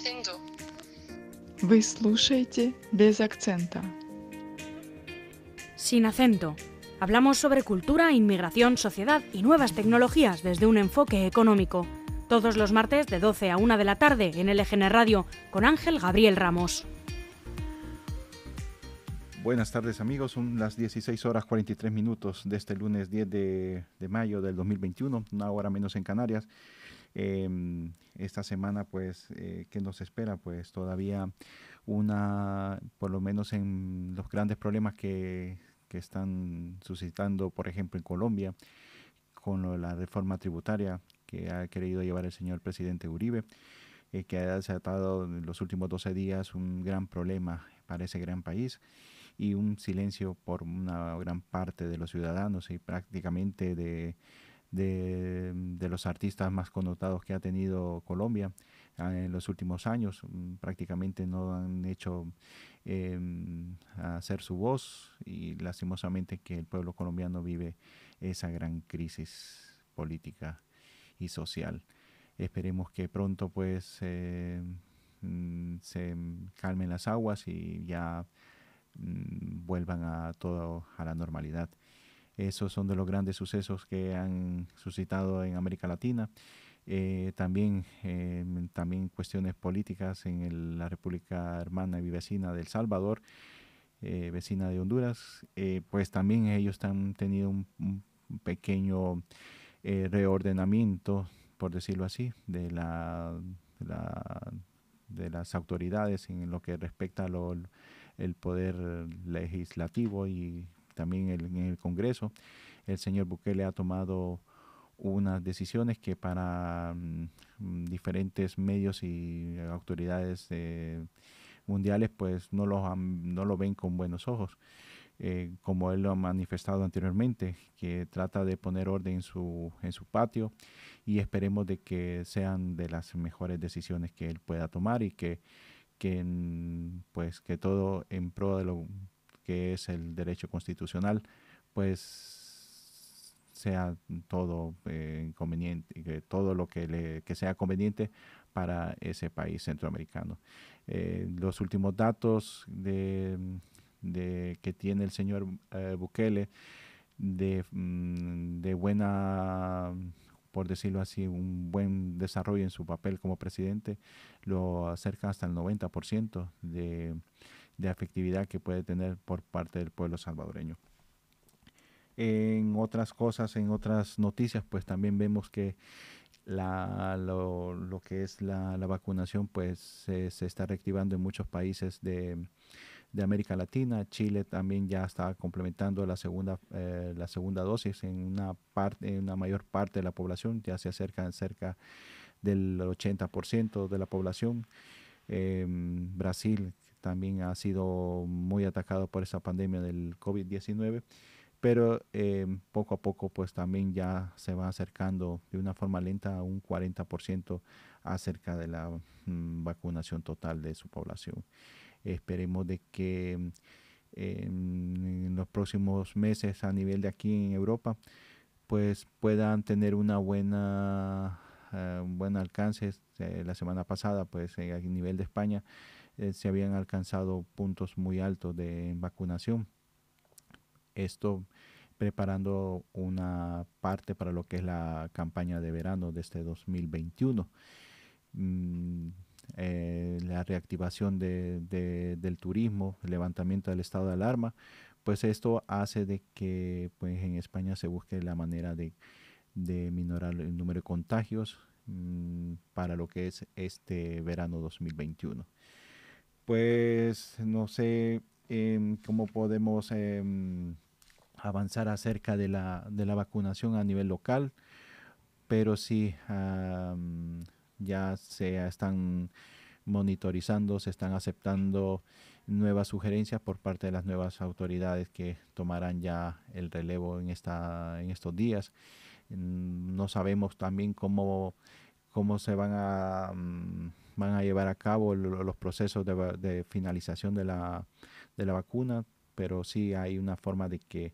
acento. Вы слушаете без акцента. Sin acento. Hablamos sobre cultura, inmigración, sociedad y nuevas tecnologías desde un enfoque económico. Todos los martes de 12 a 1 de la tarde en LGN Radio con Ángel Gabriel Ramos. Buenas tardes amigos, son las 16 horas 43 minutos de este lunes 10 de, de mayo del 2021, una hora menos en Canarias. Em, esta semana, pues, eh, ¿qué nos espera? Pues todavía una, por lo menos en los grandes problemas que, que están suscitando, por ejemplo, en Colombia, con la reforma tributaria que ha querido llevar el señor presidente Uribe, eh, que ha desatado en los últimos 12 días un gran problema para ese gran país y un silencio por una gran parte de los ciudadanos y prácticamente de, de, los artistas más connotados que ha tenido Colombia ah, en los últimos años. Mm, prácticamente no han hecho eh, hacer su voz y lastimosamente que el pueblo colombiano vive esa gran crisis política y social. Esperemos que pronto pues eh, mm, se calmen las aguas y ya mm, vuelvan a todo a la normalidad. Esos son de los grandes sucesos que han suscitado en América Latina. Eh, también, eh, también cuestiones políticas en la República Hermana y Vecina del Salvador, eh, vecina de Honduras, pues también ellos han tenido un, pequeño reordenamiento, por decirlo así, de, de, las autoridades en lo que respecta al el poder legislativo y también en el Congreso. El señor Bukele ha tomado unas decisiones que para mm, diferentes medios y autoridades eh, mundiales pues no lo, no lo ven con buenos ojos. Eh, como él lo ha manifestado anteriormente, que trata de poner orden en su, en su patio y esperemos de que sean de las mejores decisiones que él pueda tomar y que, que, pues, que todo en pro de lo que es el derecho constitucional, pues sea todo eh, conveniente, que todo lo que, le, que sea conveniente para ese país centroamericano. Eh, los últimos datos de, que tiene el señor eh, Bukele mm, de buena por decirlo así, un buen desarrollo en su papel como presidente, lo acerca hasta el 90% de, de afectividad que puede tener por parte del pueblo salvadoreño. En otras cosas, en otras noticias, pues también vemos que la, lo, que es la, la vacunación pues se, se, está reactivando en muchos países de, de, América Latina. Chile también ya está complementando la segunda, eh, la segunda dosis en una, parte, en una mayor parte de la población, ya se acercan cerca del 80% de la población. Eh, Brasil también ha sido muy atacado por esa pandemia del COVID-19 pero eh, poco a poco pues también ya se va acercando de una forma lenta a un 40% acerca de la mm, vacunación total de su población. Esperemos de que em, en los próximos meses a nivel de aquí en Europa pues puedan tener una buena un buen alcance. Eh, la semana pasada pues a nivel de España se habían alcanzado puntos muy altos de vacunación esto preparando una parte para lo que es la campaña de verano de este 2021. Mm, eh, la reactivación del turismo, el levantamiento del estado de alarma, pues esto hace de que pues, en España se busque la manera de, minorar el número de contagios mm, para lo que es este verano 2021. Pues no sé Em, cómo podemos em, avanzar acerca de la, de la, vacunación a nivel local, pero sí ya se están monitorizando, se están aceptando nuevas sugerencias por parte de las nuevas autoridades que tomarán ya el relevo en, esta, en estos días. Mm, no sabemos también cómo, cómo se van a, mm, van a llevar a cabo los procesos de, de finalización de la, de la vacuna, pero sí hay una forma de que,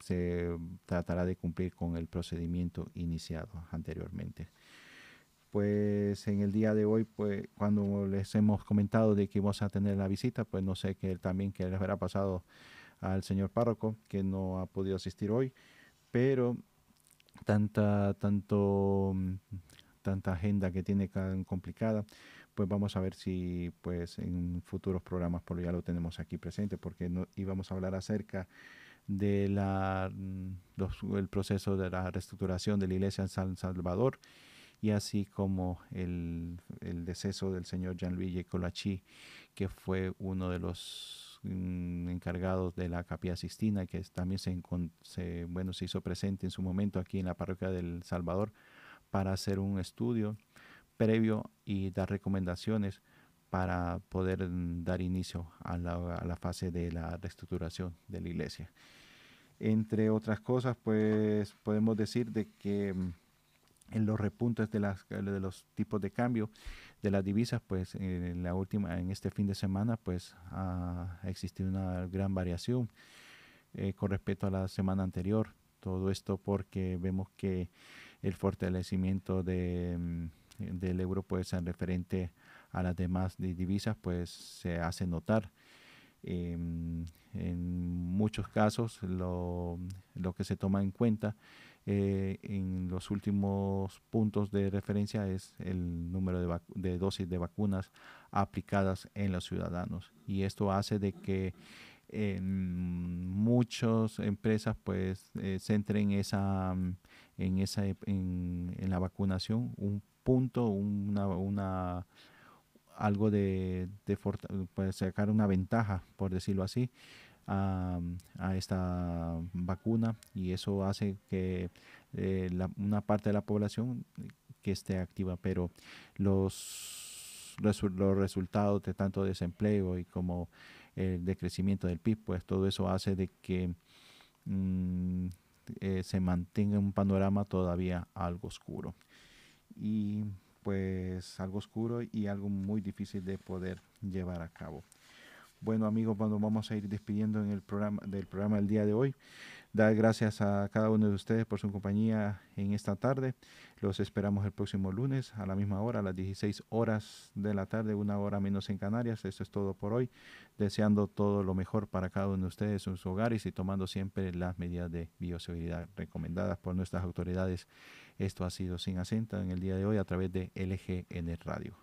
se tratará de cumplir con el procedimiento iniciado anteriormente. pues en el día de hoy, pues cuando les hemos comentado de que íbamos a tener la visita, pues no sé qué también que les habrá pasado al señor párroco que no ha podido asistir hoy, pero tanta tanto tanta agenda que tiene tan complicada, pues vamos a ver si pues en futuros programas por ya lo tenemos aquí presente porque no, íbamos a hablar acerca de la el proceso de la reestructuración de la iglesia en San Salvador y así como el, el deceso del señor Gianluigi Colachi, que fue uno de los mm, encargados de la capilla Sistina, que también se, se, bueno, se hizo presente en su momento aquí en la parroquia del Salvador para hacer un estudio previo y dar recomendaciones para poder mm, dar inicio a la, fase de la reestructuración de la iglesia. Entre otras cosas, pues podemos decir de que mm, en los repuntes de, las, de los tipos de cambio de las divisas, pues en la última, en este fin de semana, pues ha existido una gran variación eh, con respecto a la semana anterior. Todo esto porque vemos que el fortalecimiento de, mm, del euro, pues en referente a las demás divisas, pues se hace notar. Em, en muchos casos lo, lo que se toma en cuenta eh, en los últimos puntos de referencia es el número de, de, dosis de vacunas aplicadas en los ciudadanos y esto hace de que en muchas empresas pues eh, centren esa en esa en, en, la vacunación un punto una, una algo de, de pues, sacar una ventaja por decirlo así a, esta vacuna y eso hace que eh, una parte de la población que esté activa, pero los, los resultados de tanto desempleo y como el decrecimiento del PIB, pues todo eso hace de que mm, eh, se mantenga un panorama todavía algo oscuro. Y pues algo oscuro y algo muy difícil de poder llevar a cabo. Bueno amigos, cuando vamos a ir despidiendo en el programa del programa del día de hoy. Dar gracias a cada uno de ustedes por su compañía en esta tarde. Los esperamos el próximo lunes a la misma hora, a las 16 horas de la tarde, una hora menos en Canarias. Eso es todo por hoy. Deseando todo lo mejor para cada uno de ustedes en sus hogares y tomando siempre las medidas de bioseguridad recomendadas por nuestras autoridades. Esto ha sido Sin Acento en el día de hoy a través de LGN Radio.